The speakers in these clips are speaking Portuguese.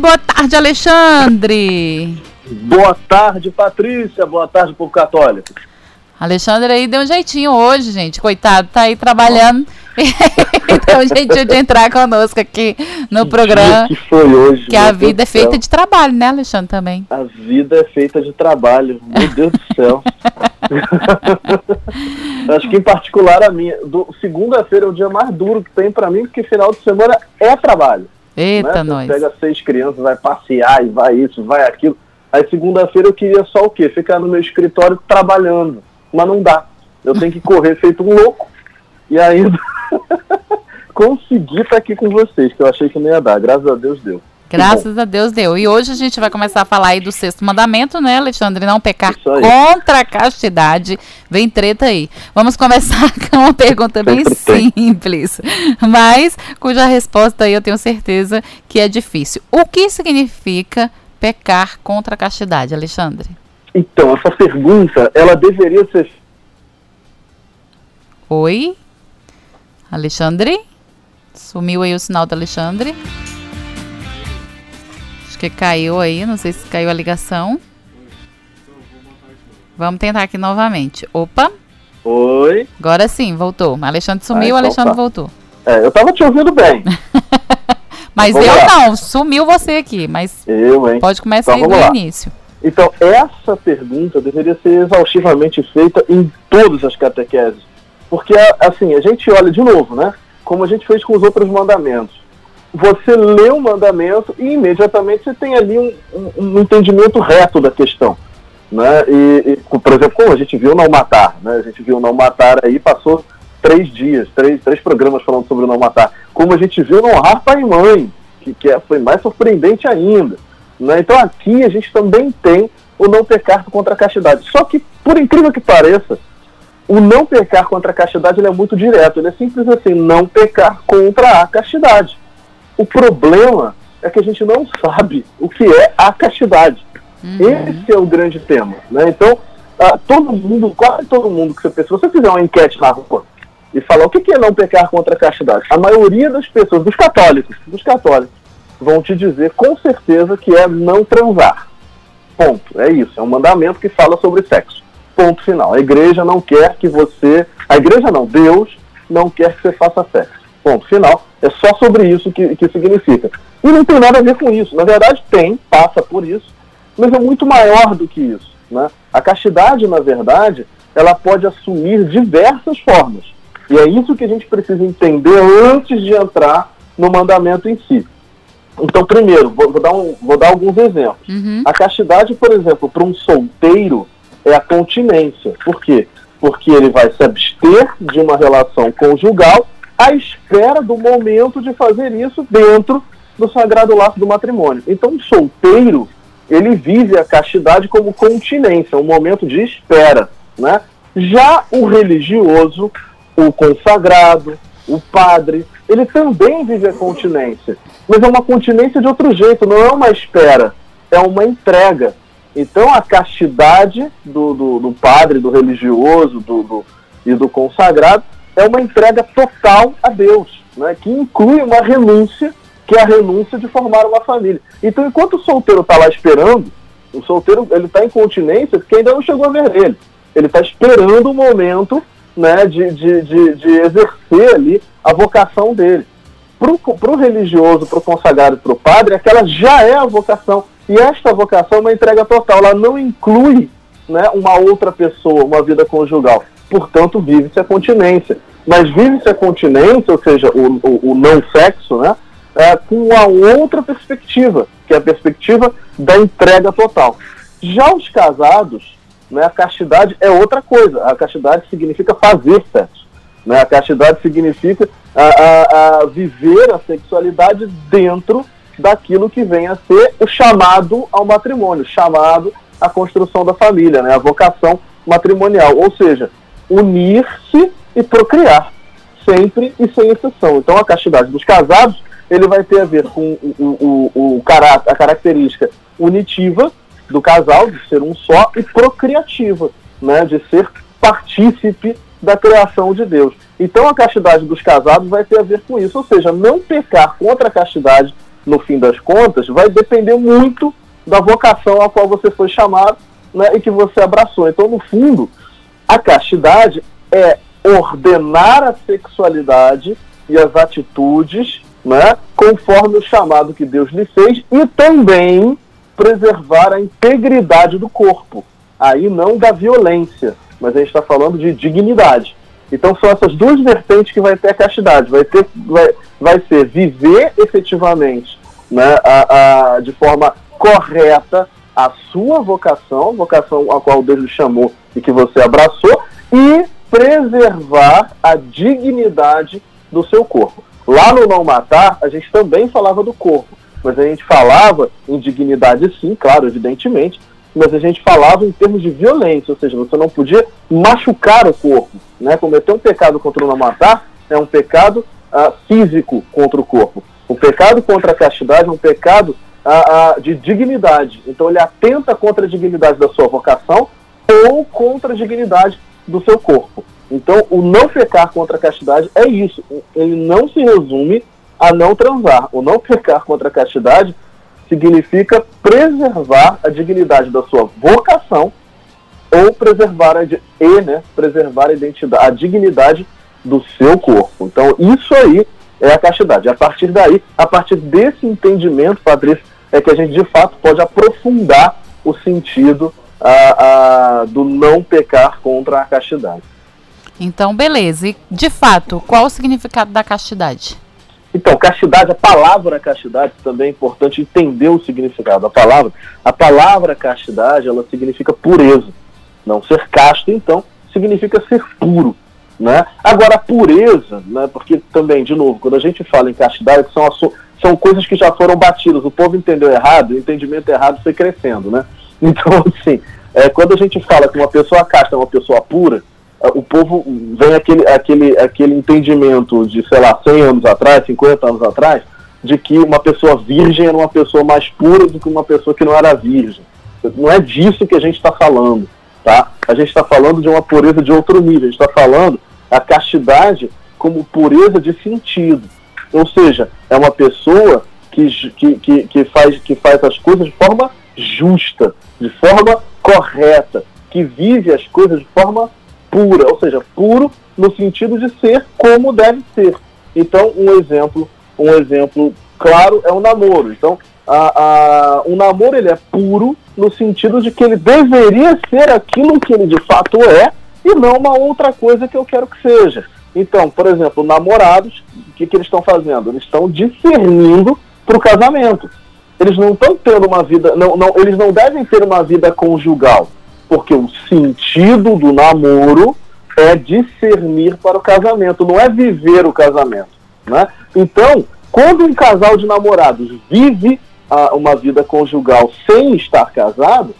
Boa tarde, Alexandre. Boa tarde, Patrícia. Boa tarde, povo católico. Alexandre aí deu um jeitinho hoje, gente. Coitado, tá aí trabalhando. deu um jeitinho de entrar conosco aqui no que programa. Que foi hoje. Que a vida é feita de trabalho, né, Alexandre, também? A vida é feita de trabalho. Meu Deus do céu. Acho que em particular a minha. Segunda-feira é o dia mais duro que tem para mim, porque final de semana é trabalho. Eita, né? nós. Pega seis crianças, vai passear e vai isso, vai aquilo. Aí segunda-feira eu queria só o quê? Ficar no meu escritório trabalhando. Mas não dá. Eu tenho que correr feito um louco. E ainda consegui estar aqui com vocês, que eu achei que não ia dar. Graças a Deus deu. Graças a Deus deu. E hoje a gente vai começar a falar aí do sexto mandamento, né, Alexandre? Não pecar contra a castidade. Vem treta aí. Vamos começar com uma pergunta bem simples, mas cuja resposta aí eu tenho certeza que é difícil. O que significa pecar contra a castidade, Alexandre? Então, essa pergunta, ela deveria ser. Oi? Alexandre? Sumiu aí o sinal do Alexandre. Acho que caiu aí, não sei se caiu a ligação. Vamos tentar aqui novamente. Opa! Oi. Agora sim, voltou. Alexandre sumiu, ah, então Alexandre tá. voltou. É, eu tava te ouvindo bem. mas eu lá. não, sumiu você aqui, mas eu, hein? pode começar então, aí do início. Então, essa pergunta deveria ser exaustivamente feita em todas as catequeses. Porque, assim, a gente olha de novo, né? Como a gente fez com os outros mandamentos você lê o mandamento e imediatamente você tem ali um, um, um entendimento reto da questão. Né? E, e, por exemplo, como a gente viu não matar, né? a gente viu não matar aí, passou três dias, três, três programas falando sobre não matar. Como a gente viu não honrar pai e mãe, que, que é, foi mais surpreendente ainda. Né? Então aqui a gente também tem o não pecar contra a castidade. Só que, por incrível que pareça, o não pecar contra a castidade é muito direto. Ele é simples assim, não pecar contra a castidade. O problema é que a gente não sabe o que é a castidade. Uhum. Esse é o grande tema. Né? Então, uh, todo mundo, quase todo mundo que você se você fizer uma enquete na rua e falar o que é não pecar contra a castidade, a maioria das pessoas, dos católicos, dos católicos, vão te dizer com certeza que é não transar. Ponto. É isso. É um mandamento que fala sobre sexo. Ponto final. A igreja não quer que você. A igreja não, Deus não quer que você faça sexo. Ponto final. É só sobre isso que, que significa. E não tem nada a ver com isso. Na verdade, tem, passa por isso, mas é muito maior do que isso. Né? A castidade, na verdade, ela pode assumir diversas formas. E é isso que a gente precisa entender antes de entrar no mandamento em si. Então, primeiro, vou, vou dar, um, vou dar alguns exemplos. Uhum. A castidade, por exemplo, para um solteiro é a continência. Por quê? Porque ele vai se abster de uma relação conjugal à espera do momento de fazer isso dentro do sagrado laço do matrimônio. Então, o solteiro, ele vive a castidade como continência, um momento de espera, né? Já o religioso, o consagrado, o padre, ele também vive a continência, mas é uma continência de outro jeito, não é uma espera, é uma entrega. Então, a castidade do, do, do padre, do religioso do, do, e do consagrado é uma entrega total a Deus, né, que inclui uma renúncia, que é a renúncia de formar uma família. Então, enquanto o solteiro está lá esperando, o solteiro ele está em continência porque ainda não chegou a ver ele. Ele está esperando o momento né, de, de, de, de, exercer ali a vocação dele. Para o religioso, para o consagrado para o padre, aquela já é a vocação. E esta vocação é uma entrega total, ela não inclui né, uma outra pessoa, uma vida conjugal. Portanto, vive-se a continência mas vive-se a continência, ou seja, o, o, o não sexo, né, é, com uma outra perspectiva, que é a perspectiva da entrega total. Já os casados, né, a castidade é outra coisa. A castidade significa fazer sexo. Né? A castidade significa a, a, a viver a sexualidade dentro daquilo que vem a ser o chamado ao matrimônio, chamado à construção da família, né? a vocação matrimonial. Ou seja, unir-se e procriar, sempre e sem exceção. Então a castidade dos casados ele vai ter a ver com o, o, o, o a característica unitiva do casal, de ser um só, e procriativa, né, de ser partícipe da criação de Deus. Então a castidade dos casados vai ter a ver com isso, ou seja, não pecar contra a castidade no fim das contas, vai depender muito da vocação a qual você foi chamado né, e que você abraçou. Então, no fundo, a castidade é ordenar a sexualidade e as atitudes né, conforme o chamado que Deus lhe fez e também preservar a integridade do corpo. Aí não da violência, mas a gente está falando de dignidade. Então são essas duas vertentes que vai ter a castidade. Vai, ter, vai, vai ser viver efetivamente né, a, a, de forma correta a sua vocação, vocação a qual Deus lhe chamou e que você abraçou, e preservar a dignidade do seu corpo. Lá no Não Matar, a gente também falava do corpo, mas a gente falava em dignidade sim, claro, evidentemente, mas a gente falava em termos de violência, ou seja, você não podia machucar o corpo. Né? Cometer um pecado contra o não matar é um pecado uh, físico contra o corpo. O pecado contra a castidade é um pecado uh, uh, de dignidade. Então ele atenta contra a dignidade da sua vocação ou contra a dignidade do seu corpo. Então o não pecar contra a castidade é isso. Ele não se resume a não transar. O não pecar contra a castidade significa preservar a dignidade da sua vocação ou preservar a, e, né, preservar a identidade, a dignidade do seu corpo. Então, isso aí é a castidade. A partir daí, a partir desse entendimento, Patrícia, é que a gente de fato pode aprofundar o sentido a, a, do não pecar contra a castidade. Então, beleza. E, de fato, qual o significado da castidade? Então, castidade, a palavra castidade também é importante entender o significado da palavra. A palavra castidade, ela significa pureza. Não ser casto, então, significa ser puro. Né? Agora, a pureza, né, porque também, de novo, quando a gente fala em castidade, são, são coisas que já foram batidas. O povo entendeu errado, o entendimento errado foi crescendo. Né? Então, assim, é, quando a gente fala que uma pessoa casta é uma pessoa pura, o povo vem aquele, aquele, aquele entendimento de, sei lá, 100 anos atrás, 50 anos atrás, de que uma pessoa virgem era uma pessoa mais pura do que uma pessoa que não era virgem. Não é disso que a gente está falando, tá? A gente está falando de uma pureza de outro nível, a gente está falando a castidade como pureza de sentido. Ou seja, é uma pessoa que, que, que, faz, que faz as coisas de forma justa, de forma correta, que vive as coisas de forma pura, ou seja, puro no sentido de ser como deve ser. Então, um exemplo, um exemplo claro é o namoro. Então, a, a, o namoro ele é puro no sentido de que ele deveria ser aquilo que ele de fato é e não uma outra coisa que eu quero que seja. Então, por exemplo, namorados, o que, que eles estão fazendo? Eles estão discernindo para o casamento. Eles não estão tendo uma vida, não, não, eles não devem ter uma vida conjugal porque o sentido do namoro é discernir para o casamento, não é viver o casamento. Né? Então, quando um casal de namorados vive ah, uma vida conjugal sem estar casado,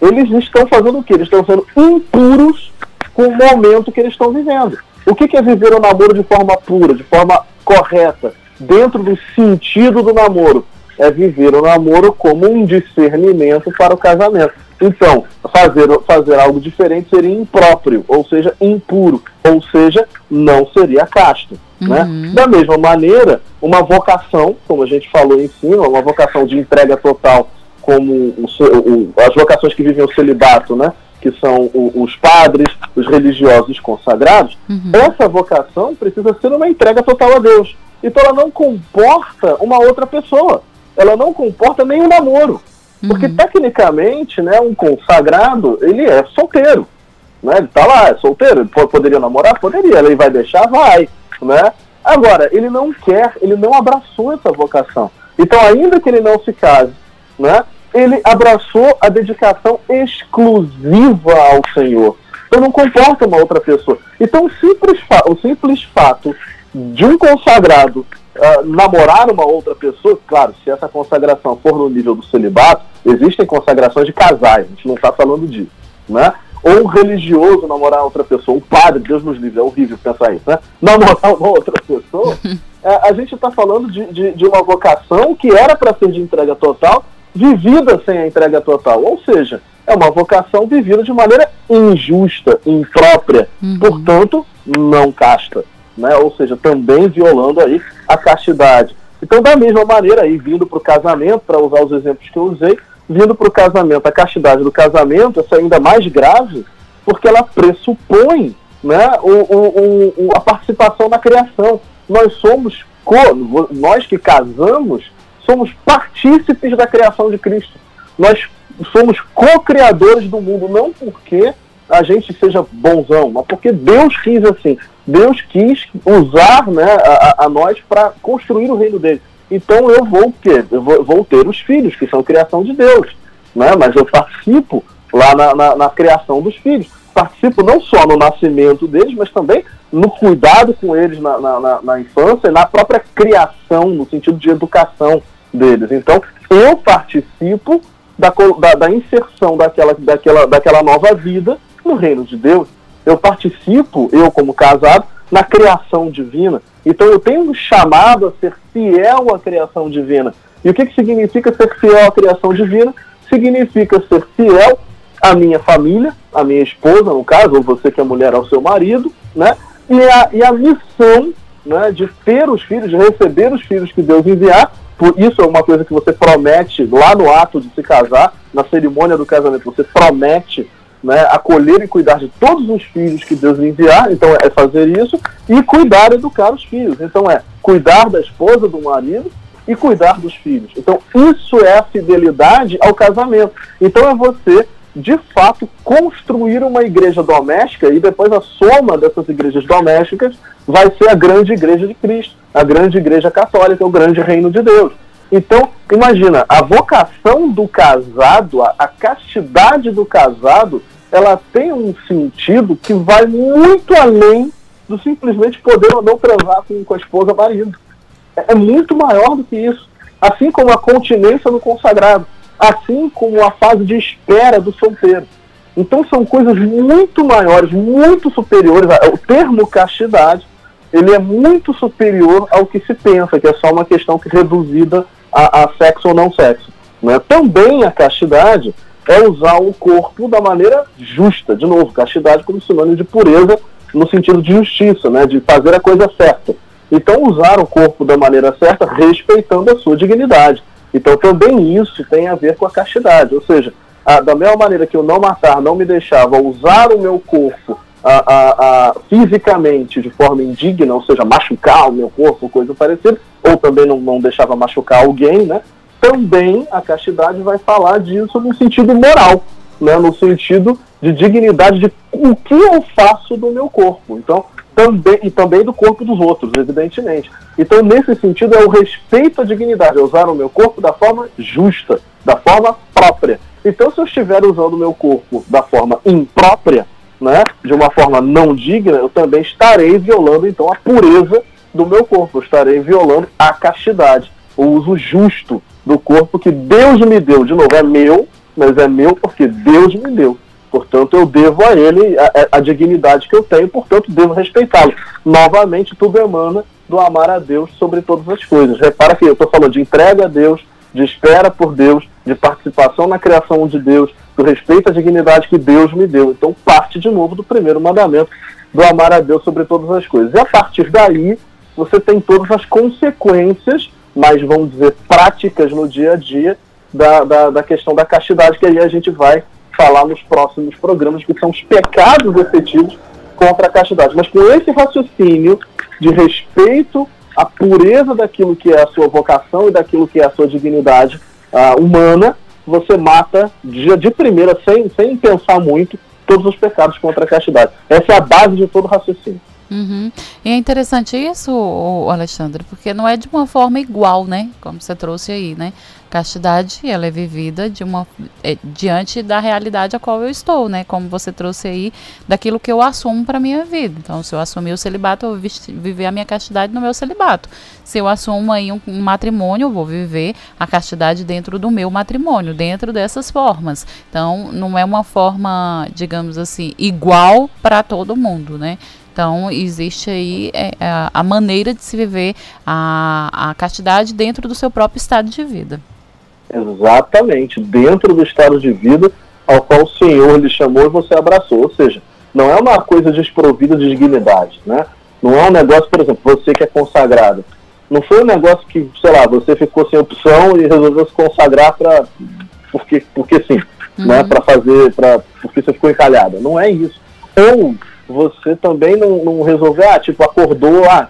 eles estão fazendo o quê? Eles estão sendo impuros com o momento que eles estão vivendo. O que, que é viver o namoro de forma pura, de forma correta, dentro do sentido do namoro? É viver o namoro como um discernimento para o casamento. Então, fazer, fazer algo diferente seria impróprio, ou seja, impuro, ou seja, não seria casto. Né? Uhum. Né? Da mesma maneira, uma vocação, como a gente falou em cima, uma vocação de entrega total, como o, o, as vocações que vivem o celibato, né? Que são o, os padres, os religiosos consagrados, uhum. essa vocação precisa ser uma entrega total a Deus. Então ela não comporta uma outra pessoa, ela não comporta nenhum namoro. Porque, uhum. tecnicamente, né, um consagrado, ele é solteiro. Né? Ele está lá, é solteiro. Ele poderia namorar? Poderia. Ele vai deixar? Vai. Né? Agora, ele não quer, ele não abraçou essa vocação. Então, ainda que ele não se case, né, ele abraçou a dedicação exclusiva ao Senhor. Então, não comporta uma outra pessoa. Então, o simples, o simples fato de um consagrado uh, namorar uma outra pessoa, claro, se essa consagração for no nível do celibato, existem consagrações de casais, a gente não está falando disso, né? Ou um religioso namorar outra pessoa, um padre, Deus nos livre, é horrível pensar isso, né? Namorar uma outra pessoa, é, a gente está falando de, de, de uma vocação que era para ser de entrega total, vivida sem a entrega total. Ou seja, é uma vocação vivida de maneira injusta, imprópria, uhum. portanto, não casta né? ou seja, também violando aí a castidade. Então, da mesma maneira, aí, vindo para o casamento, para usar os exemplos que eu usei, vindo para o casamento, a castidade do casamento, essa é ainda mais grave, porque ela pressupõe né, o, o, o, a participação na criação. Nós somos, nós que casamos, somos partícipes da criação de Cristo. Nós somos co-criadores do mundo, não porque a gente seja bonzão, mas porque Deus quis assim. Deus quis usar né, a, a nós para construir o reino dele. Então eu vou? Eu vou, vou, ter os filhos, que são criação de Deus. Né? Mas eu participo lá na, na, na, criação dos filhos. Participo não só no nascimento deles, mas também no cuidado com eles na, na, na infância e na própria criação, no sentido de educação deles. Então, eu participo da, da, da inserção daquela, daquela, daquela nova vida no reino de Deus. Eu participo, eu como casado, na criação divina. Então eu tenho um chamado a ser fiel à criação divina. E o que, que significa ser fiel à criação divina? Significa ser fiel à minha família, à minha esposa, no caso, ou você que é mulher ao seu marido, né? E a, e a missão né, de ter os filhos, de receber os filhos que Deus enviar. Isso é uma coisa que você promete lá no ato de se casar, na cerimônia do casamento, você promete né, acolher e cuidar de todos os filhos que Deus lhe enviar, então é fazer isso, e cuidar educar os filhos. Então é cuidar da esposa, do marido e cuidar dos filhos. Então isso é a fidelidade ao casamento. Então é você, de fato, construir uma igreja doméstica e depois a soma dessas igrejas domésticas vai ser a grande igreja de Cristo, a grande igreja católica, o grande reino de Deus. Então, imagina, a vocação do casado, a, a castidade do casado, ela tem um sentido que vai muito além do simplesmente poder ou não transar com, com a esposa marido. É, é muito maior do que isso. Assim como a continência no consagrado, assim como a fase de espera do solteiro. Então são coisas muito maiores, muito superiores. O termo castidade, ele é muito superior ao que se pensa, que é só uma questão que reduzida a, a sexo ou não sexo. Né? Também a castidade é usar o corpo da maneira justa. De novo, castidade como sinônimo de pureza no sentido de justiça, né? de fazer a coisa certa. Então, usar o corpo da maneira certa, respeitando a sua dignidade. Então, também isso tem a ver com a castidade. Ou seja, a, da mesma maneira que eu não matar, não me deixava usar o meu corpo a, a, fisicamente de forma indigna, ou seja, machucar o meu corpo, coisa parecida, ou também não, não deixava machucar alguém, né? também a castidade vai falar disso no sentido moral, né, no sentido de dignidade de o que eu faço do meu corpo. Então, também e também do corpo dos outros, evidentemente. Então, nesse sentido, é o respeito à dignidade, é usar o meu corpo da forma justa, da forma própria. Então, se eu estiver usando o meu corpo da forma imprópria, né, de uma forma não digna, eu também estarei violando então a pureza do meu corpo, eu estarei violando a castidade, o uso justo do corpo que Deus me deu. De novo, é meu, mas é meu porque Deus me deu. Portanto, eu devo a ele a, a dignidade que eu tenho, portanto, devo respeitá-lo. Novamente, tudo emana do amar a Deus sobre todas as coisas. Repara que eu estou falando de entrega a Deus, de espera por Deus, de participação na criação de Deus, do respeito à dignidade que Deus me deu. Então, parte de novo do primeiro mandamento, do amar a Deus sobre todas as coisas. E a partir daí, você tem todas as consequências mais, vamos dizer, práticas no dia a dia da, da, da questão da castidade, que aí a gente vai falar nos próximos programas, que são os pecados efetivos contra a castidade. Mas com esse raciocínio de respeito à pureza daquilo que é a sua vocação e daquilo que é a sua dignidade uh, humana, você mata de, de primeira, sem, sem pensar muito, todos os pecados contra a castidade. Essa é a base de todo raciocínio. Uhum. E é interessante isso, Alexandre, porque não é de uma forma igual, né? Como você trouxe aí, né? Castidade, ela é vivida de uma, é, diante da realidade a qual eu estou, né? Como você trouxe aí, daquilo que eu assumo para minha vida. Então, se eu assumir o celibato, eu vou viver a minha castidade no meu celibato. Se eu assumo aí um, um matrimônio, eu vou viver a castidade dentro do meu matrimônio, dentro dessas formas. Então, não é uma forma, digamos assim, igual para todo mundo, né? Então, existe aí é, é, a maneira de se viver a, a castidade dentro do seu próprio estado de vida. Exatamente, dentro do estado de vida ao qual o Senhor lhe chamou e você abraçou. Ou seja, não é uma coisa desprovida de dignidade, né? Não é um negócio, por exemplo, você que é consagrado. Não foi um negócio que, sei lá, você ficou sem opção e resolveu se consagrar para porque, porque sim, uhum. né? Para fazer, para porque você ficou encalhada. Não é isso. Ou você também não, não resolveu, ah, tipo, acordou, ah,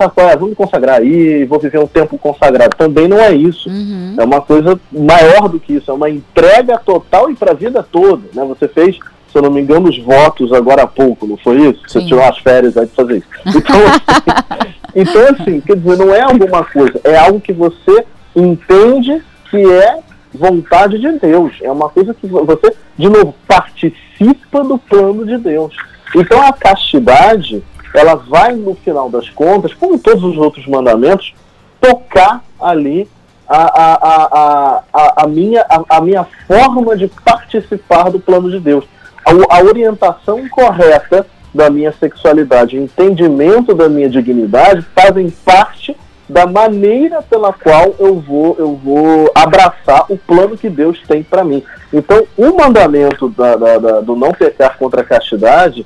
sabe qual é? Vamos consagrar aí, vou viver um tempo consagrado. Também não é isso. Uhum. É uma coisa maior do que isso, é uma entrega total e para a vida toda. Né? Você fez, se eu não me engano, os votos agora há pouco, não foi isso? Sim. Você tirou as férias aí de fazer isso. Então assim, então, assim, quer dizer, não é alguma coisa, é algo que você entende que é vontade de Deus. É uma coisa que você, de novo, participa do plano de Deus. Então a castidade, ela vai, no final das contas, como todos os outros mandamentos, tocar ali a, a, a, a, minha, a, minha forma de participar do plano de Deus. A, a orientação correta da minha sexualidade, entendimento da minha dignidade fazem parte da maneira pela qual eu vou eu vou abraçar o plano que Deus tem para mim. Então, o mandamento da, da, da, do não pecar contra a castidade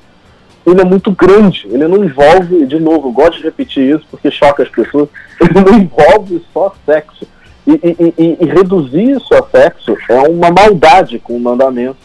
ele é muito grande. Ele não envolve, de novo, eu gosto de repetir isso porque choca as pessoas, ele não envolve só sexo. E, e, e, e reduzir isso a sexo é uma maldade com o mandamento,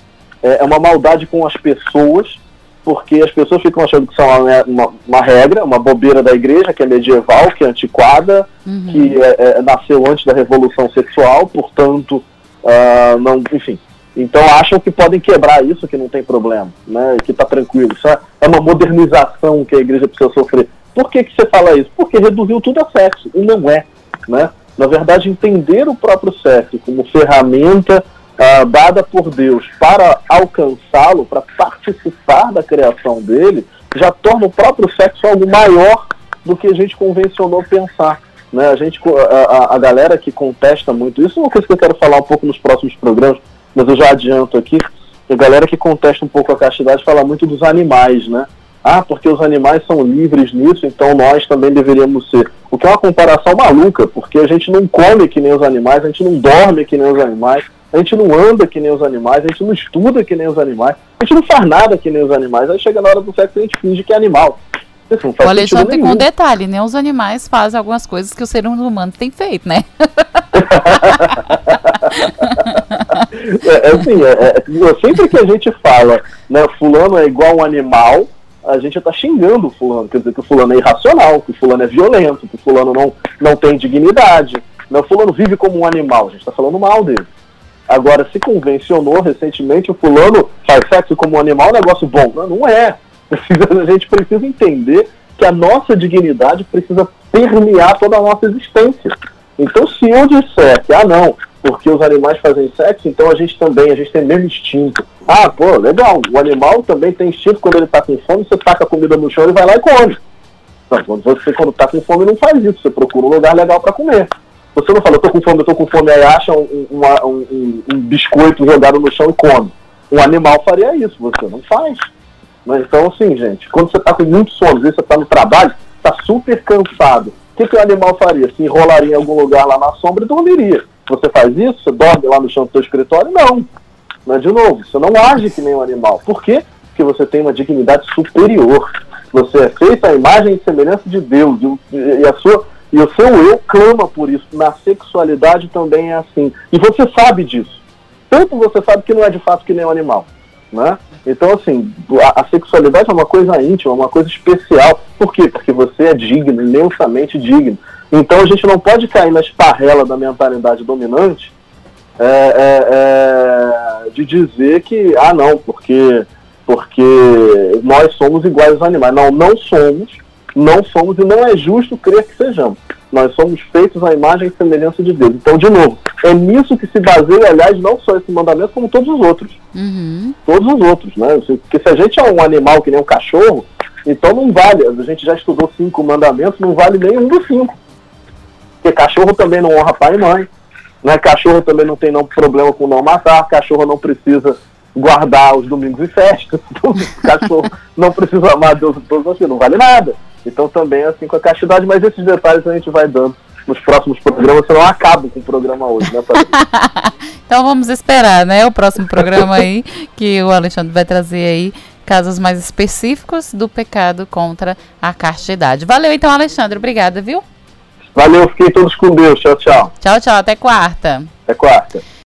é, é uma maldade com as pessoas, porque as pessoas ficam achando que são uma, uma, uma, regra, uma bobeira da igreja, que é medieval, que é antiquada, uhum. que é, é, nasceu antes da revolução sexual, portanto, uh, não, enfim, então acham que podem quebrar isso, que não tem problema, né? Que está tranquilo. Isso é, é uma modernização que a igreja precisa sofrer. Por que, que você fala isso? Porque reduziu tudo a sexo, e não é. Né? Na verdade, entender o próprio sexo como ferramenta uh, dada por Deus para alcançá-lo, para participar da criação dele, já torna o próprio sexo algo maior do que a gente convencionou pensar. Né? A, gente, a, a, a galera que contesta muito isso é uma coisa que eu quero falar um pouco nos próximos programas mas eu já adianto aqui, a galera que contesta um pouco a castidade fala muito dos animais, né? Ah, porque os animais são livres nisso, então nós também deveríamos ser. O que é uma comparação maluca, porque a gente não come que nem os animais, a gente não dorme que nem os animais, a gente não anda que nem os animais, a gente não estuda que nem os animais, a gente não faz nada que nem os animais. Aí chega na hora do sexo e a gente finge que é animal. o Alexandre com um detalhe, né? Os animais fazem algumas coisas que o ser humano tem feito, né? é, é, assim, é, é, sempre que a gente fala, né, fulano é igual um animal, a gente está xingando o fulano, quer dizer que o fulano é irracional, que o fulano é violento, que o fulano não, não tem dignidade, né, o fulano vive como um animal, a gente está falando mal dele. Agora, se convencionou recentemente o fulano faz sexo como um animal, é negócio bom. Não, não é. A gente precisa entender que a nossa dignidade precisa permear toda a nossa existência. Então, se eu disser que, ah, não, porque os animais fazem sexo, então a gente também, a gente tem o mesmo instinto. Ah, pô, legal, o animal também tem instinto quando ele está com fome, você taca a comida no chão e vai lá e come. Não, quando você, quando está com fome, não faz isso, você procura um lugar legal para comer. Você não fala, eu tô com fome, eu tô com fome, aí acha um, um, um, um biscoito jogado no chão e come. Um animal faria isso, você não faz. Mas, então, assim, gente, quando você está com muito sono, você está no trabalho, está super cansado, o que, que o animal faria? Se enrolaria em algum lugar lá na sombra e dormiria. Você faz isso? Você dorme lá no chão do seu escritório? Não. Mas, de novo, você não age que nem um animal. Por quê? Porque você tem uma dignidade superior. Você é feito à imagem e semelhança de Deus. E, a sua, e o seu eu clama por isso. Na sexualidade também é assim. E você sabe disso. Tanto você sabe que não é de fato que nem um animal. Né? Então, assim, a, a, sexualidade é uma coisa íntima, uma coisa especial. Por quê? Porque você é digno, imensamente digno. Então a gente não pode cair na esparrela da mentalidade dominante é, é, é, de dizer que, ah não, porque, porque nós somos iguais aos animais. Não, não somos, não somos e não é justo crer que sejamos. Nós somos feitos à imagem e semelhança de Deus. Então, de novo, é nisso que se baseia, aliás, não só esse mandamento, como todos os outros. Uhum. Todos os outros, né? Porque se a gente é um animal que nem um cachorro, então não vale. A gente já estudou cinco mandamentos, não vale nem um dos cinco. Porque cachorro também não honra pai e mãe. Né? Cachorro também não tem não, problema com não matar. Cachorro não precisa guardar os domingos e festas. Então, cachorro não precisa amar Deus todos assim, não vale nada. Então também é assim com a castidade, mas esses detalhes a gente vai dando nos próximos programas, senão acabo com o programa hoje, né, Então vamos esperar, né, o próximo programa aí, que o Alexandre vai trazer aí casos mais específicos do pecado contra a castidade. Valeu então, Alexandre, obrigada, viu? Valeu, fiquem todos com Deus. Tchau, tchau. Tchau, tchau. Até quarta. Até quarta.